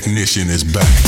technician is back.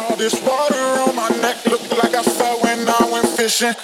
All this water on my neck looked like I felt when I went fishing.